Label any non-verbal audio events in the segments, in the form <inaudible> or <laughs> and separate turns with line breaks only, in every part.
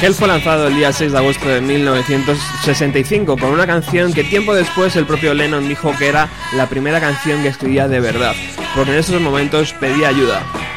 Hell fue lanzado el día 6 de agosto de 1965 con una canción que tiempo después el propio Lennon dijo que era la primera canción que escribía de verdad, porque en esos momentos pedía ayuda.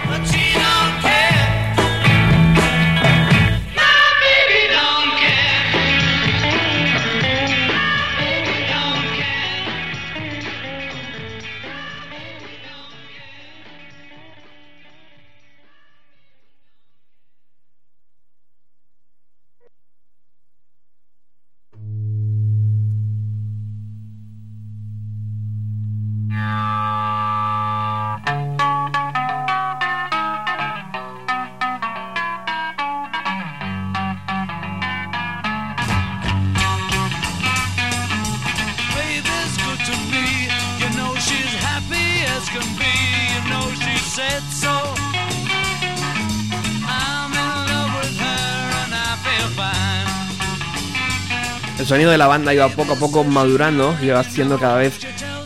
La banda iba poco a poco madurando, iba haciendo cada vez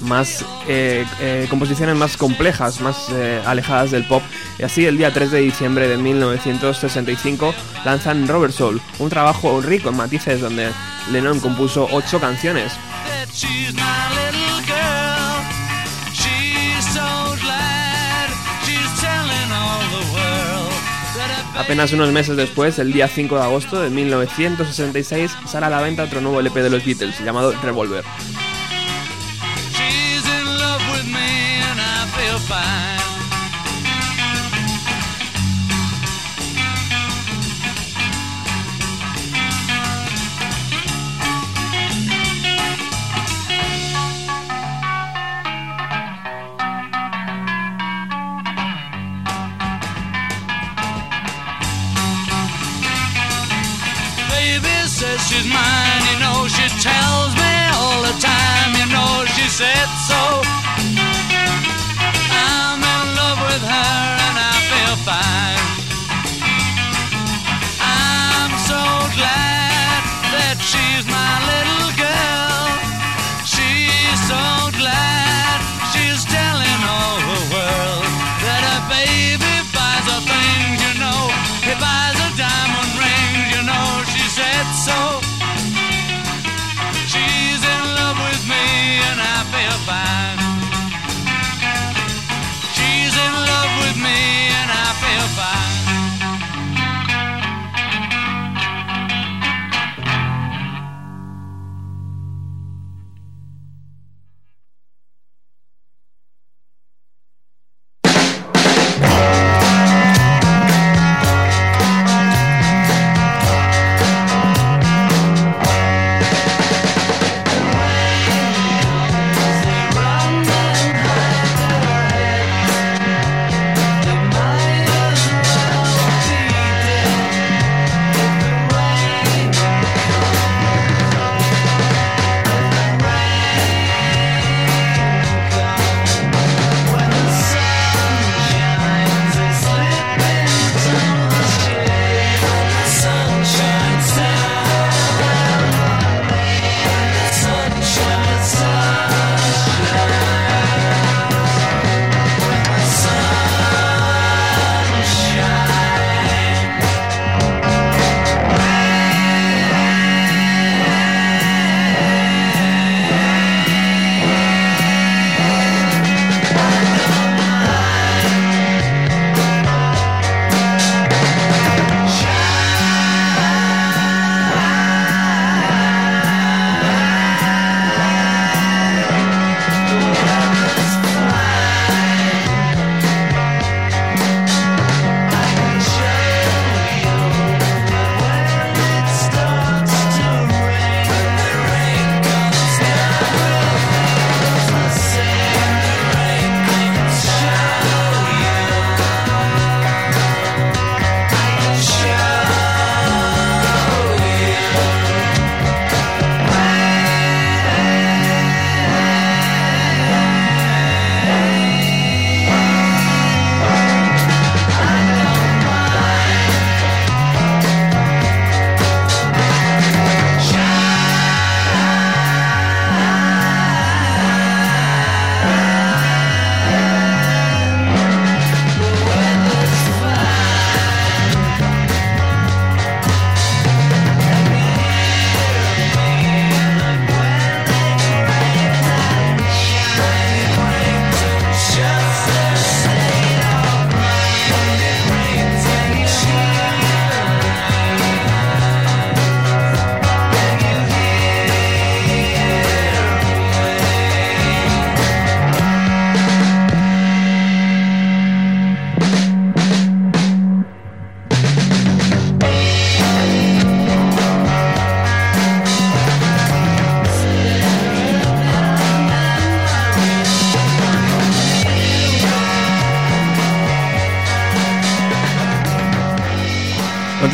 más eh, eh, composiciones más complejas, más eh, alejadas del pop. Y así el día 3 de diciembre de 1965 lanzan Robert Soul, un trabajo rico en matices donde Lennon compuso ocho canciones. Apenas unos meses después, el día 5 de agosto de 1966, sale a la venta otro nuevo LP de los Beatles llamado Revolver.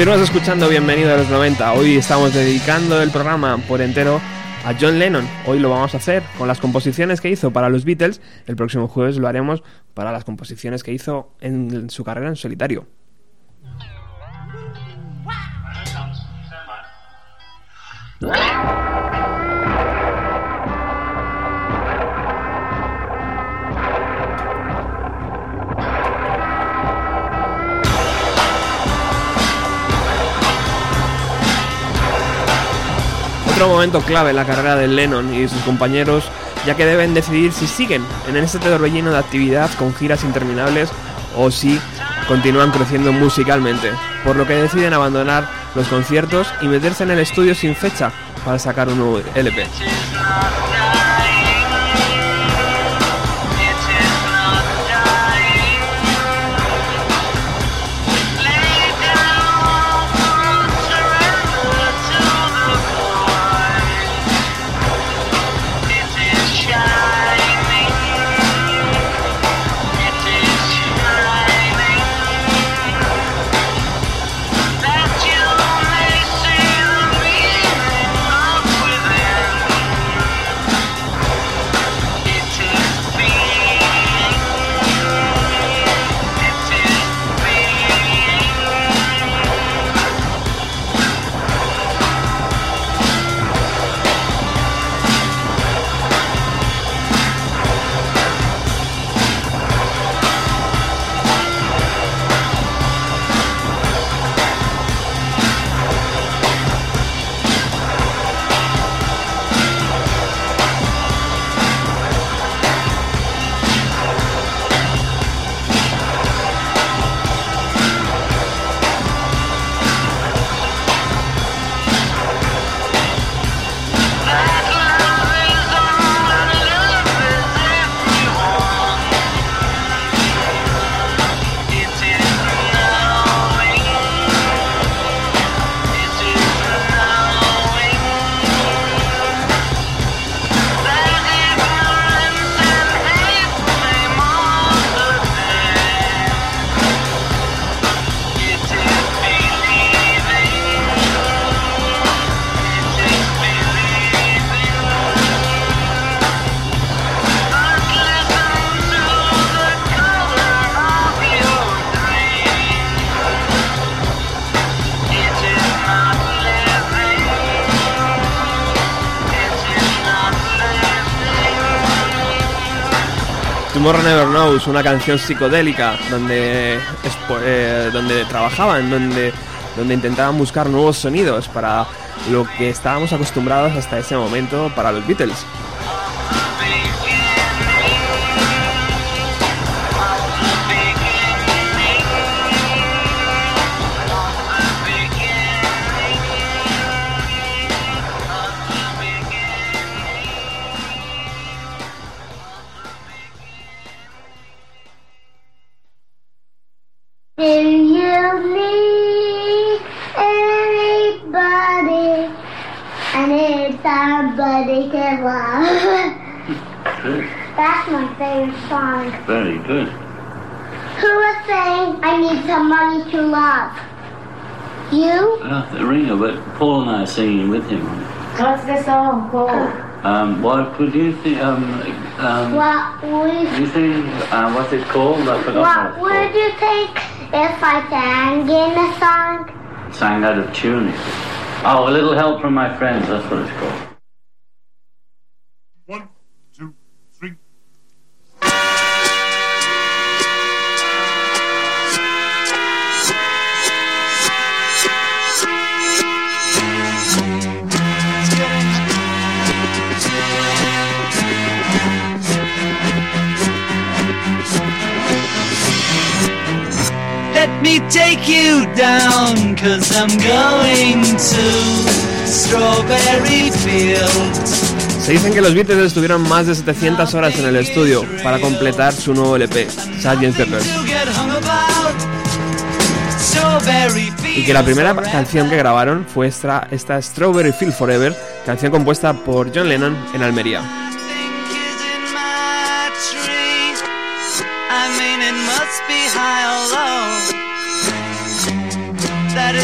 Continuamos escuchando Bienvenido a los 90. Hoy estamos dedicando el programa por entero a John Lennon. Hoy lo vamos a hacer con las composiciones que hizo para los Beatles. El próximo jueves lo haremos para las composiciones que hizo en su carrera en solitario. Otro momento clave en la carrera de Lennon y sus compañeros, ya que deben decidir si siguen en este torbellino de actividad con giras interminables o si continúan creciendo musicalmente, por lo que deciden abandonar los conciertos y meterse en el estudio sin fecha para sacar un nuevo LP. Tomorrow Never Knows, una canción psicodélica donde, eh, donde trabajaban, donde, donde intentaban buscar nuevos sonidos para lo que estábamos acostumbrados hasta ese momento para los Beatles. <laughs>
That's my favorite song. Very good. Who was saying I need somebody to love? You?
Uh, Ringo, but Paul and I are singing with him.
What's the song called?
Um, what would you think? Um, um,
what would
you think? Uh, what's it called? I forgot.
What, what would you think if I sang in a song?
Sang out of tune. Oh, a little help from my friends. That's what it's called.
Me take you down, cause I'm going to Strawberry Fields.
Se dicen que los Beatles estuvieron más de 700 horas en el estudio para completar su nuevo LP, Sgt. Pepper. Y que la primera canción que grabaron fue esta, esta Strawberry Field Forever, canción compuesta por John Lennon en Almería.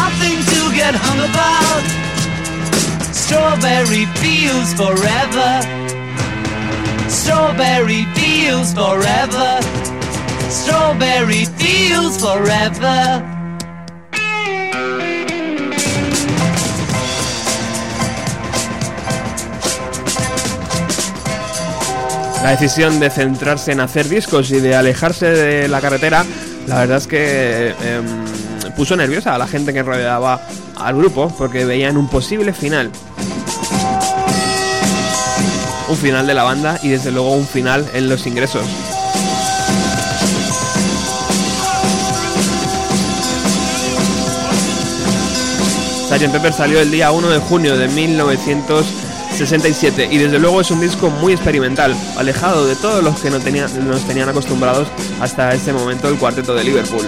nothing to get hung about. Strawberry fields forever. Strawberry fields forever. Strawberry fields forever.
La decisión de centrarse en hacer discos y de alejarse de la carretera, la verdad es que em, puso nerviosa a la gente que rodeaba al grupo porque veían un posible final. Un final de la banda y desde luego un final en los ingresos. Sgt. Pepper salió el día 1 de junio de 1967 y desde luego es un disco muy experimental, alejado de todos los que no nos tenían acostumbrados hasta este momento el cuarteto de Liverpool.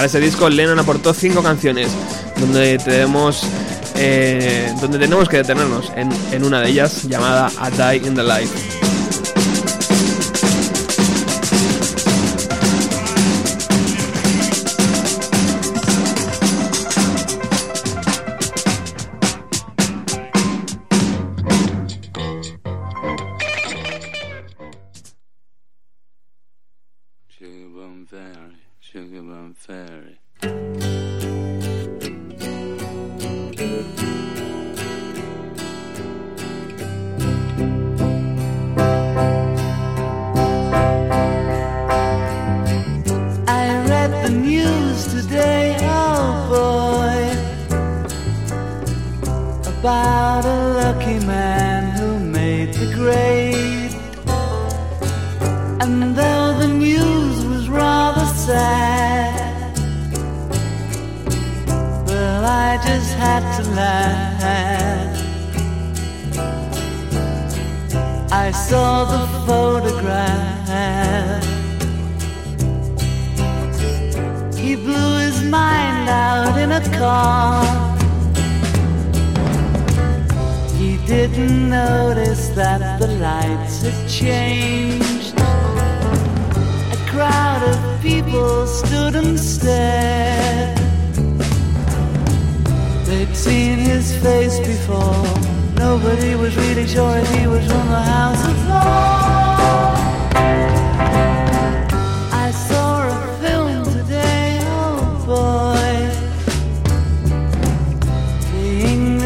Para ese disco Lennon aportó cinco canciones, donde tenemos, eh, donde tenemos que detenernos en, en una de ellas llamada A Die in the Light.
i'm fairy.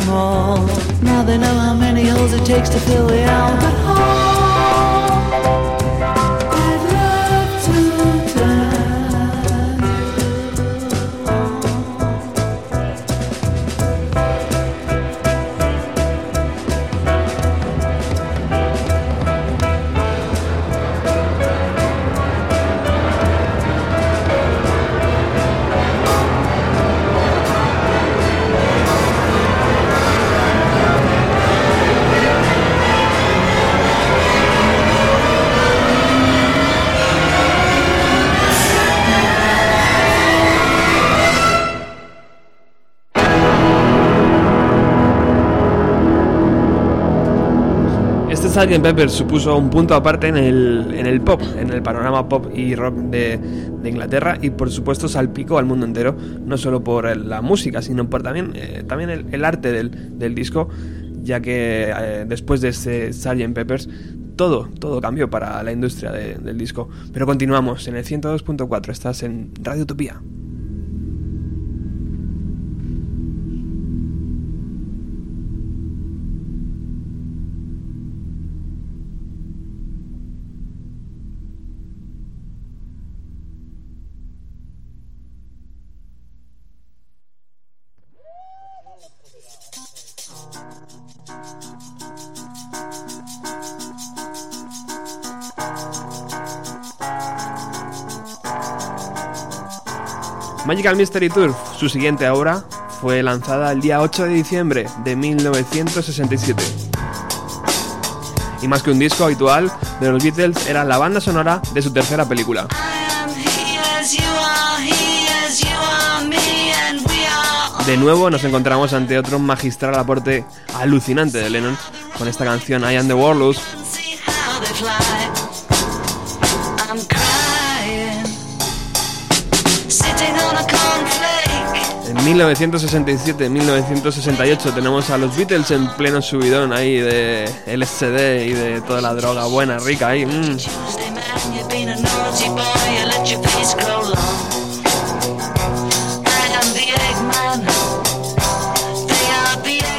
Them all. Now they know how many holes it takes to fill the Albert Hall.
Sgt. Pepper supuso un punto aparte en el, en el pop, en el panorama pop y rock de, de Inglaterra y por supuesto salpicó al mundo entero, no solo por la música, sino por también, eh, también el, arte del, del disco, ya que eh, después de este Sgt. Peppers todo, todo cambió para la industria de- del disco. Pero continuamos en el 102.4, estás en Radio Utopía. Magical Mystery Tour, su siguiente obra, fue lanzada el día 8 de diciembre de 1967. Y más que un disco habitual de los Beatles, era la banda sonora de su tercera película. De nuevo nos encontramos ante otro magistral aporte alucinante de Lennon con esta canción I Am the Warlords 1967-1968 tenemos a los Beatles en pleno subidón ahí de LSD y de toda la droga buena, rica ahí. mm.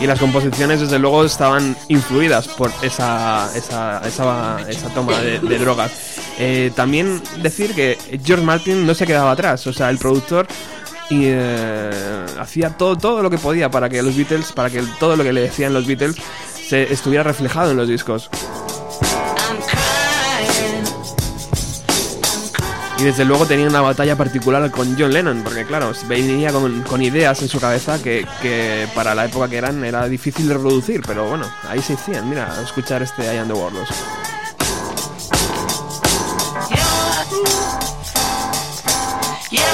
Y las composiciones desde luego estaban influidas por esa, esa, esa, toma de, de drogas. Eh, también decir que George Martin no se quedaba atrás, o sea, el productor y eh, hacía todo todo lo que podía para que los Beatles para que todo lo que le decían los Beatles se estuviera reflejado en los discos. Y desde luego tenía una batalla particular con John Lennon porque claro venía con, con ideas en su cabeza que, que para la época que eran era difícil de reproducir pero bueno ahí se hacían. Mira escuchar este I Am the Warlords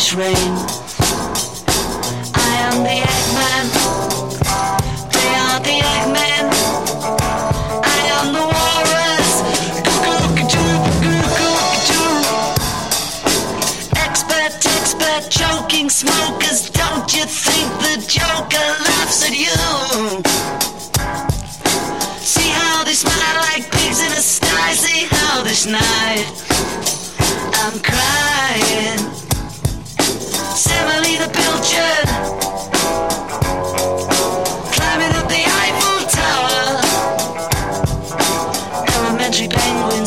the rain. I am the Eggman. They are the Eggmen. I am the walrus. Expert, expert, choking smokers. Don't you think the Joker laughs at you? See how they smile like pigs in a sty. See how this night I'm crying.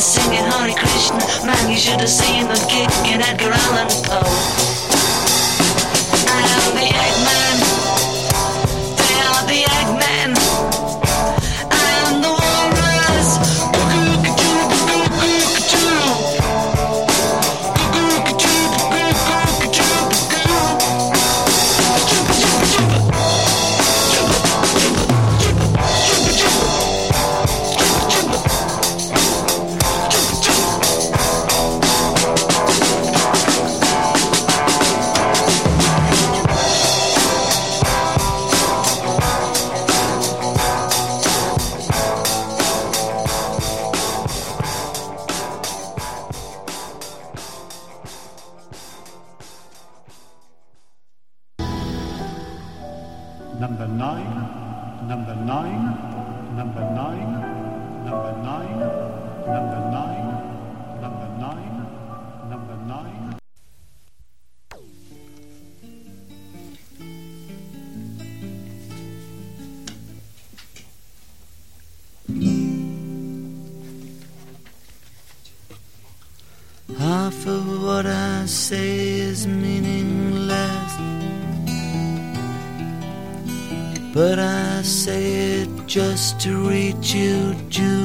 Singing Hare Krishna. Man, you should have seen them kicking Edgar Allan Poe. I say is meaningless. But I say it just to reach you, Julia.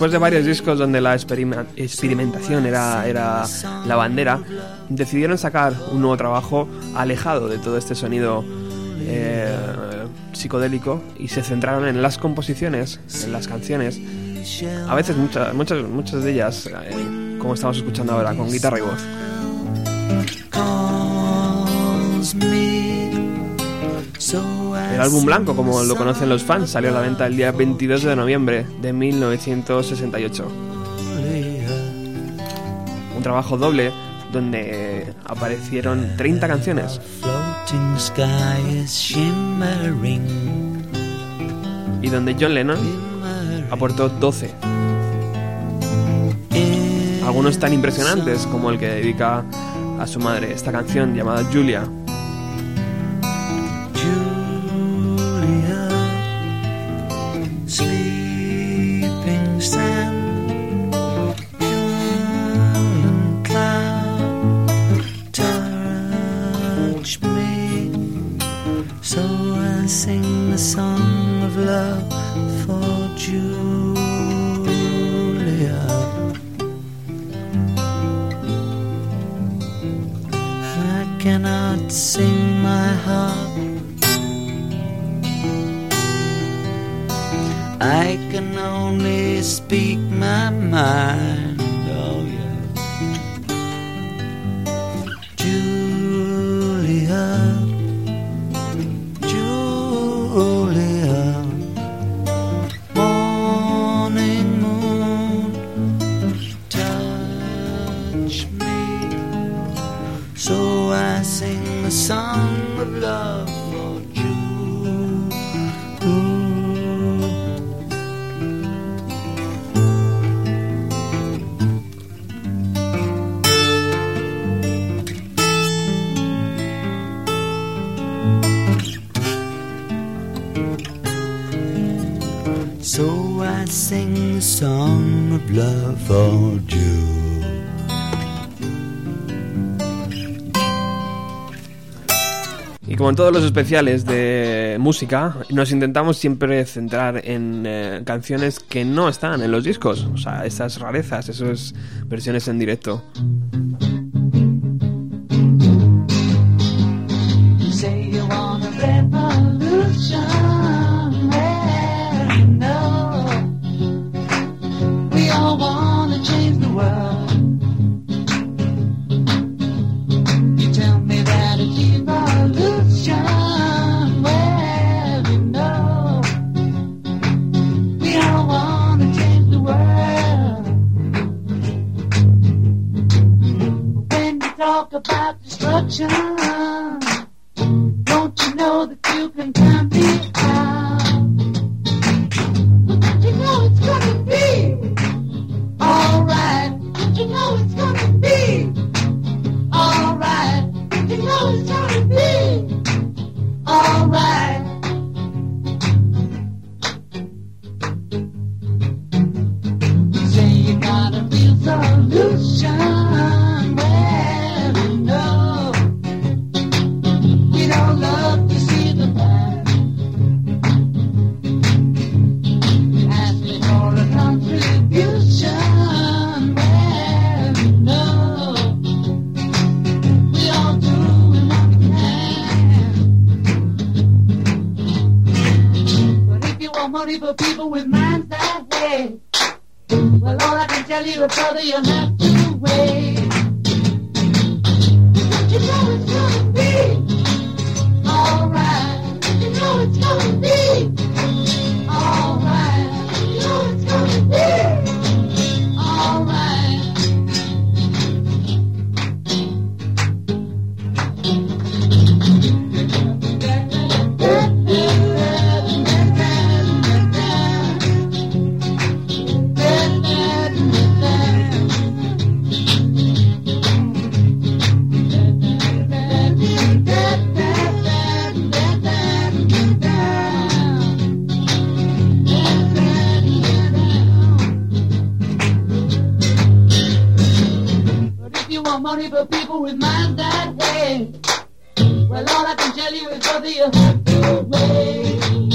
Después de varios discos donde la experimentación era, era la bandera, decidieron sacar un nuevo trabajo alejado de todo este sonido eh, psicodélico y se centraron en las composiciones, en las canciones, a veces muchas, muchas, muchas de ellas, eh, como estamos escuchando ahora, con guitarra y voz. El álbum blanco, como lo conocen los fans, salió a la venta el día 22 de noviembre de 1968. Un trabajo doble donde aparecieron 30 canciones y donde John Lennon aportó 12. Algunos tan impresionantes como el que dedica a su madre esta canción llamada. Julia,
sing song of love for Jewel.
Y como en todos los especiales de música, nos intentamos siempre centrar en eh, canciones que no están en los discos, o sea, esas rarezas, esas versiones en directo.
be alright. money for people with minds that way. Well, all I can tell you is whether you have to wait.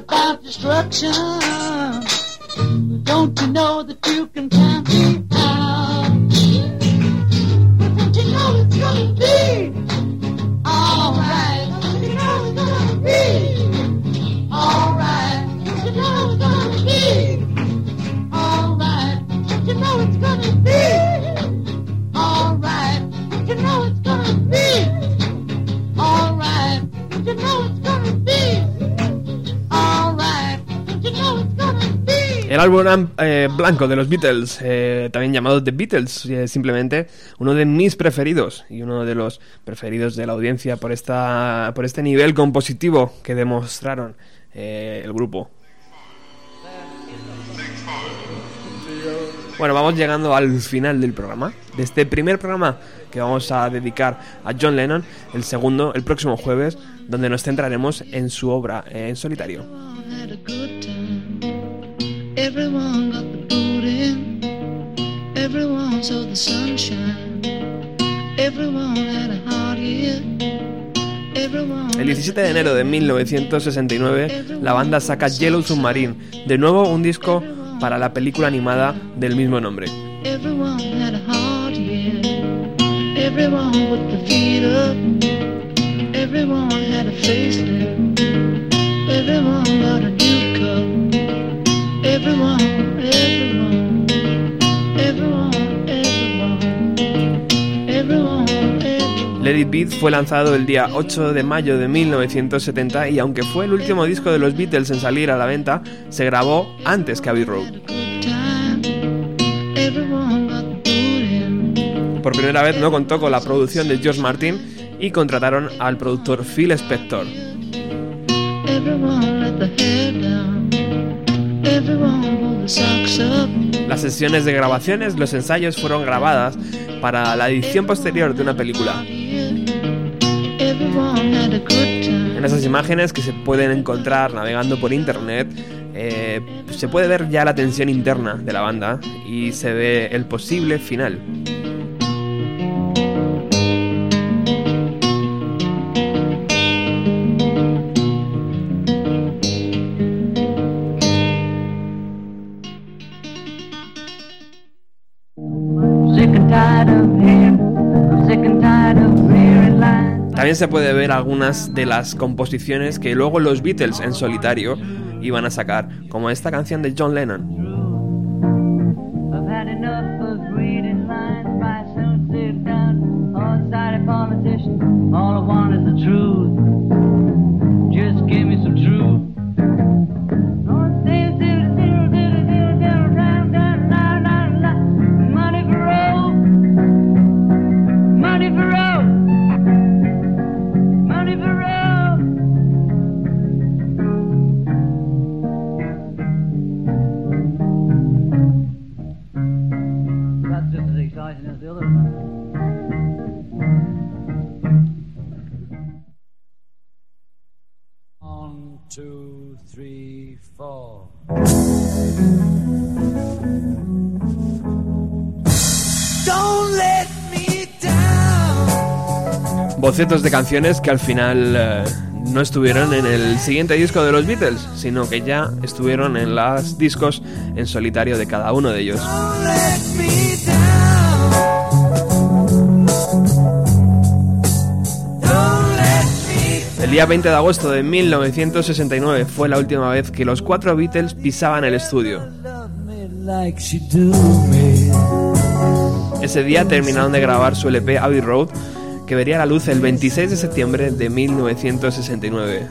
about destruction. Don't you know that you can
el álbum eh, blanco de los Beatles, eh, también llamado The Beatles, eh, simplemente uno de mis preferidos y uno de los preferidos de la audiencia por, esta, por este nivel compositivo que demostraron eh, el grupo. Bueno, vamos llegando al final del programa, de este primer programa que vamos a dedicar a John Lennon, el segundo, el próximo jueves, donde nos centraremos en su obra eh, en solitario.
Everyone got the boot in, everyone saw the sunshine, everyone had a hard year.
El 17 de enero de 1969, la banda saca Yellow Submarine, de nuevo un disco para la película animada del mismo nombre. Let It Beat fue lanzado el día 8 de mayo de 1970 y aunque fue el último disco de los Beatles en salir a la venta, se grabó antes que Abbey Road. Por primera vez no contó con la producción de George Martin y contrataron al productor Phil Spector. Las sesiones de grabaciones, los ensayos fueron grabadas para la edición posterior de una película. En esas imágenes que se pueden encontrar navegando por internet, eh, se puede ver ya la tensión interna de la banda y se ve el posible final. También se puede ver algunas de las composiciones que luego los Beatles en solitario iban a sacar, como esta canción de John Lennon. De canciones que al final eh, no estuvieron en el siguiente disco de los Beatles, sino que ya estuvieron en los discos en solitario de cada uno de ellos. El día 20 de agosto de 1969 fue la última vez que los cuatro Beatles pisaban el estudio. Ese día terminaron de grabar su LP Abbey Road, que vería la luz el 26 de septiembre de 1969.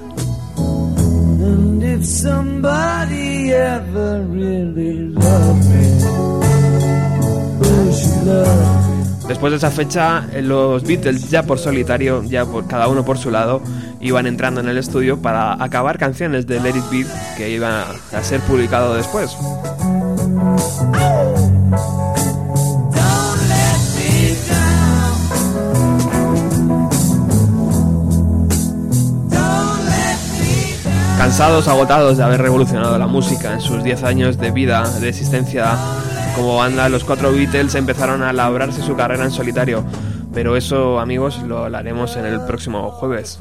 Después de esa fecha, los Beatles ya por solitario, ya por cada uno por su lado, iban entrando en el estudio para acabar canciones de Let It Be que iban a ser publicado después. Cansados, agotados de haber revolucionado la música en sus 10 años de vida, de existencia como banda, los cuatro Beatles empezaron a labrarse su carrera en solitario. Pero eso, amigos, lo haremos en el próximo jueves.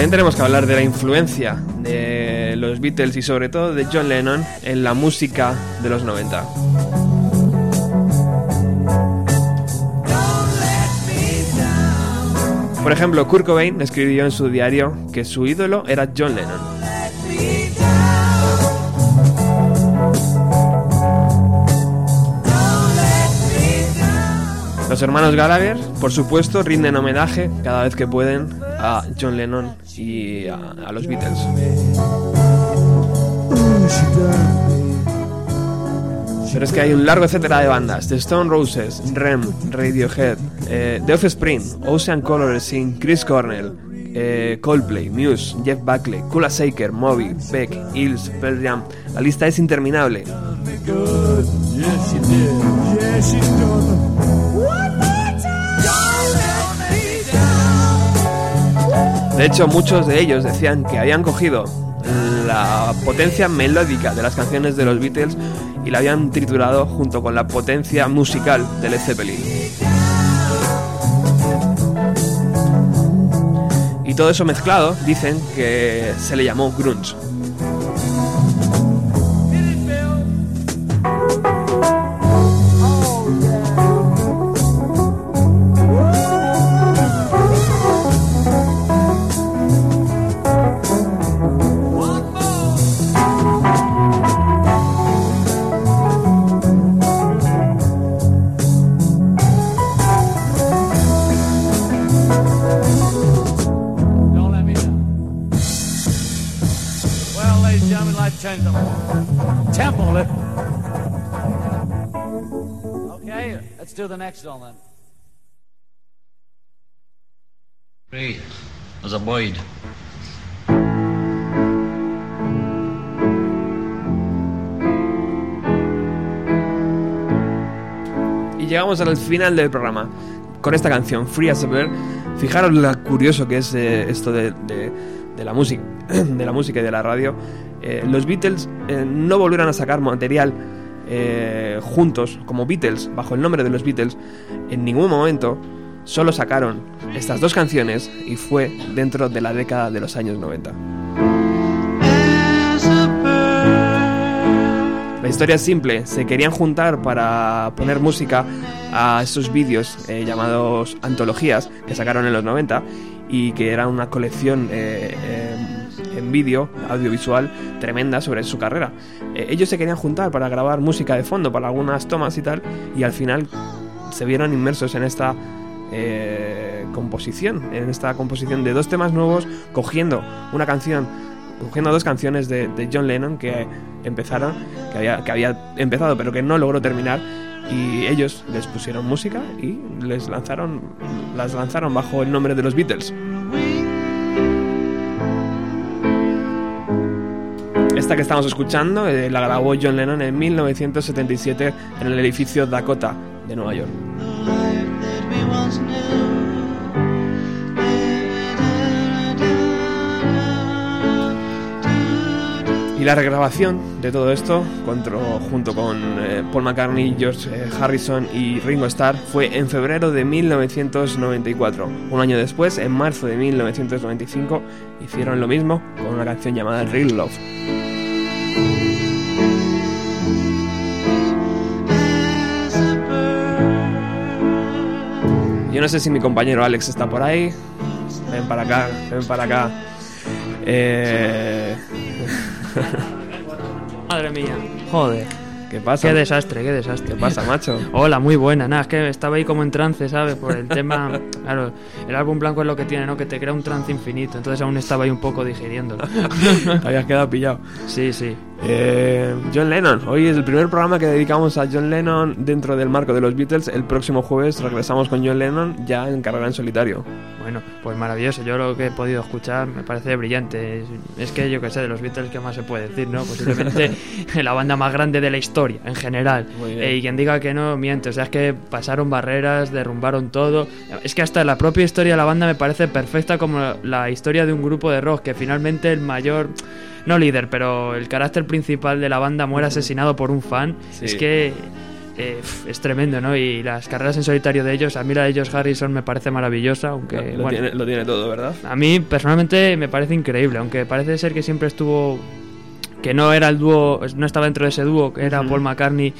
También tenemos que hablar de la influencia de los Beatles y sobre todo de John Lennon en la música de los 90. Por ejemplo, Kurt Cobain escribió en su diario que su ídolo era John Lennon. Los hermanos Gallagher, por supuesto, rinden homenaje cada vez que pueden a John Lennon y a, los Beatles. Pero es que hay un largo etcétera de bandas: The Stone Roses, Rem, Radiohead, eh, The Offspring, Ocean Color Scene, Chris Cornell, eh, Coldplay, Muse, Jeff Buckley, Kula Shaker, Moby, Beck, Hills, Pearl Jam. La lista es interminable. De hecho, muchos de ellos decían que habían cogido la potencia melódica de las canciones de los Beatles y la habían triturado junto con la potencia musical de Led Zeppelin. Y todo eso mezclado, dicen que se le llamó grunge. ladies and gentlemen. Temple it.
Okay, let's do the next one then.
Free as a boyd.
Y llegamos al final del programa con esta canción, Free as a Bird. Fijaros lo curioso que es eh, esto de, de, de la música. <clears throat> de la música y de la radio. Eh, los Beatles eh, no volvieron a sacar material eh, juntos como Beatles, bajo el nombre de los Beatles, en ningún momento. Solo sacaron estas dos canciones y fue dentro de la década de los años 90. La historia es simple, se querían juntar para poner música a esos vídeos eh, llamados antologías que sacaron en los 90 y que era una colección eh, eh, en vídeo, audiovisual, tremenda sobre su carrera. Eh, ellos se querían juntar para grabar música de fondo, para algunas tomas y tal, y al final se vieron inmersos en esta eh, composición, en esta composición de dos temas nuevos, cogiendo una canción, cogiendo dos canciones de, de John Lennon que empezaron, que había, que había empezado pero que no logró terminar, y ellos les pusieron música y les lanzaron, las lanzaron bajo el nombre de los Beatles. Esta que estamos escuchando eh, la grabó John Lennon en 1977 en el edificio Dakota de Nueva York. Y la regrabación de todo esto, junto con eh, Paul McCartney, George eh, Harrison y Ringo Starr, fue en febrero de 1994. Un año después, en marzo de 1995, hicieron lo mismo con una canción llamada Real Love. Yo no sé si mi compañero Alex está por ahí. Ven para acá, ven para acá. Eh... <laughs>
Madre mía. Joder.
¿Qué pasa?
Qué desastre, qué desastre.
¿Qué pasa, macho?
Hola, muy buena. Nada, es que estaba ahí como en trance, ¿sabes? Por el tema. Claro, el álbum blanco es lo que tiene, ¿no? Que te crea un trance infinito. Entonces aún estaba ahí un poco digiriéndolo. <laughs>
Te habías quedado pillado.
Sí, sí.
Eh, John Lennon. Hoy es el primer programa que dedicamos a John Lennon dentro del marco de los Beatles. El próximo jueves regresamos con John Lennon ya en carrera en solitario.
Bueno, pues maravilloso. Yo lo que he podido escuchar me parece brillante. Es, que yo que sé, de los Beatles, ¿qué más se puede decir, no? Posiblemente <laughs> la banda más grande de la historia, en general. Eh, y quien diga que no, miente. O sea, es que pasaron barreras, derrumbaron todo. Es que hasta la propia historia de la banda me parece perfecta como la historia de un grupo de rock, que finalmente el mayor... No líder, pero el carácter principal de la banda muere asesinado por un fan.
Sí.
Es que eh, es tremendo, ¿no? Y las carreras en solitario de ellos, a mí la de ellos Harrison me parece maravillosa, aunque
lo,
bueno,
tiene, lo tiene todo, ¿verdad?
a mí personalmente me parece increíble, aunque parece ser que siempre estuvo que no era el dúo, no estaba dentro de ese dúo, que era. Paul McCartney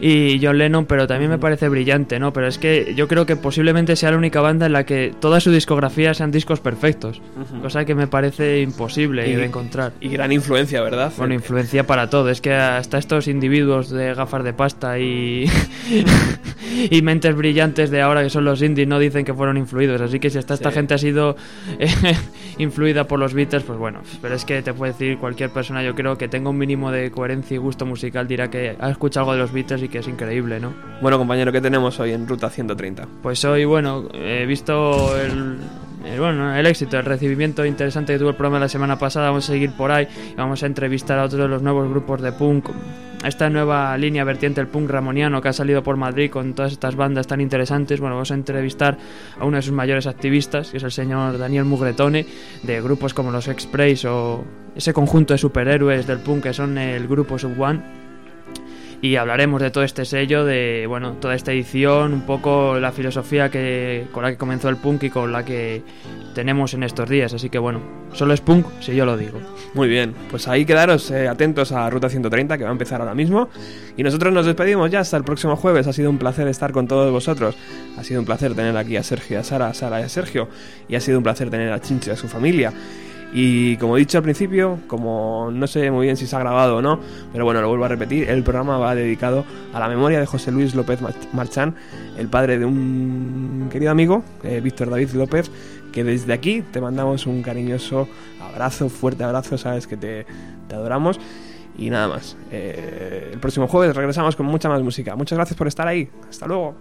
y John Lennon, pero también me parece brillante, ¿no? Pero es que yo creo que posiblemente sea la única banda en la que toda su discografía sean discos perfectos, cosa que me parece imposible
Y-
de encontrar.
Y gran influencia, ¿verdad?
Bueno, influencia para todo. Es que hasta estos individuos de gafas de pasta y, <laughs> <laughs> y mentes brillantes de ahora que son los indies no dicen que fueron influidos. Así que si hasta esta gente ha sido eh, <laughs> influida por los Beatles, pues bueno. Pero es que te puede decir cualquier persona, yo creo que tenga un mínimo de coherencia y gusto musical, dirá que ha escuchado algo de los Beatles y que es increíble, ¿no?
Bueno, compañero, ¿qué tenemos hoy en Ruta 130?
Pues hoy, bueno, he visto el, el, bueno, el éxito, el recibimiento interesante que tuvo el programa la semana pasada. Vamos a seguir por ahí y vamos a entrevistar a otros de los nuevos grupos de punk. Esta nueva línea vertiente del punk ramoniano que ha salido por Madrid con todas estas bandas tan interesantes. Bueno, vamos a entrevistar a uno de sus mayores activistas, que es el señor Daniel Mugretone, de grupos como los X-Praise o ese conjunto de superhéroes del punk que son el grupo Sub One y hablaremos de todo este sello, de bueno, toda esta edición, un poco la filosofía que con la que comenzó el punk y con la que tenemos en estos días. Así que bueno, solo es punk si yo lo digo.
Muy bien, pues ahí quedaros eh, atentos a Ruta 130 que va a empezar ahora mismo. Y nosotros nos despedimos ya hasta el próximo jueves. Ha sido un placer estar con todos vosotros. Ha sido un placer tener aquí a Sergio, a Sara, a Sara y a Sergio. Y ha sido un placer tener a Chincho y a su familia. Y como he dicho al principio, como no sé muy bien si se ha grabado o no, pero bueno, lo vuelvo a repetir, el programa va dedicado a la memoria de José Luis López Mar- Marchán, el padre de un querido amigo, eh, Víctor David López, que desde aquí te mandamos un cariñoso abrazo, fuerte abrazo, sabes que te, te adoramos. Y nada más. Eh, el próximo jueves regresamos con mucha más música. Muchas gracias por estar ahí. Hasta luego.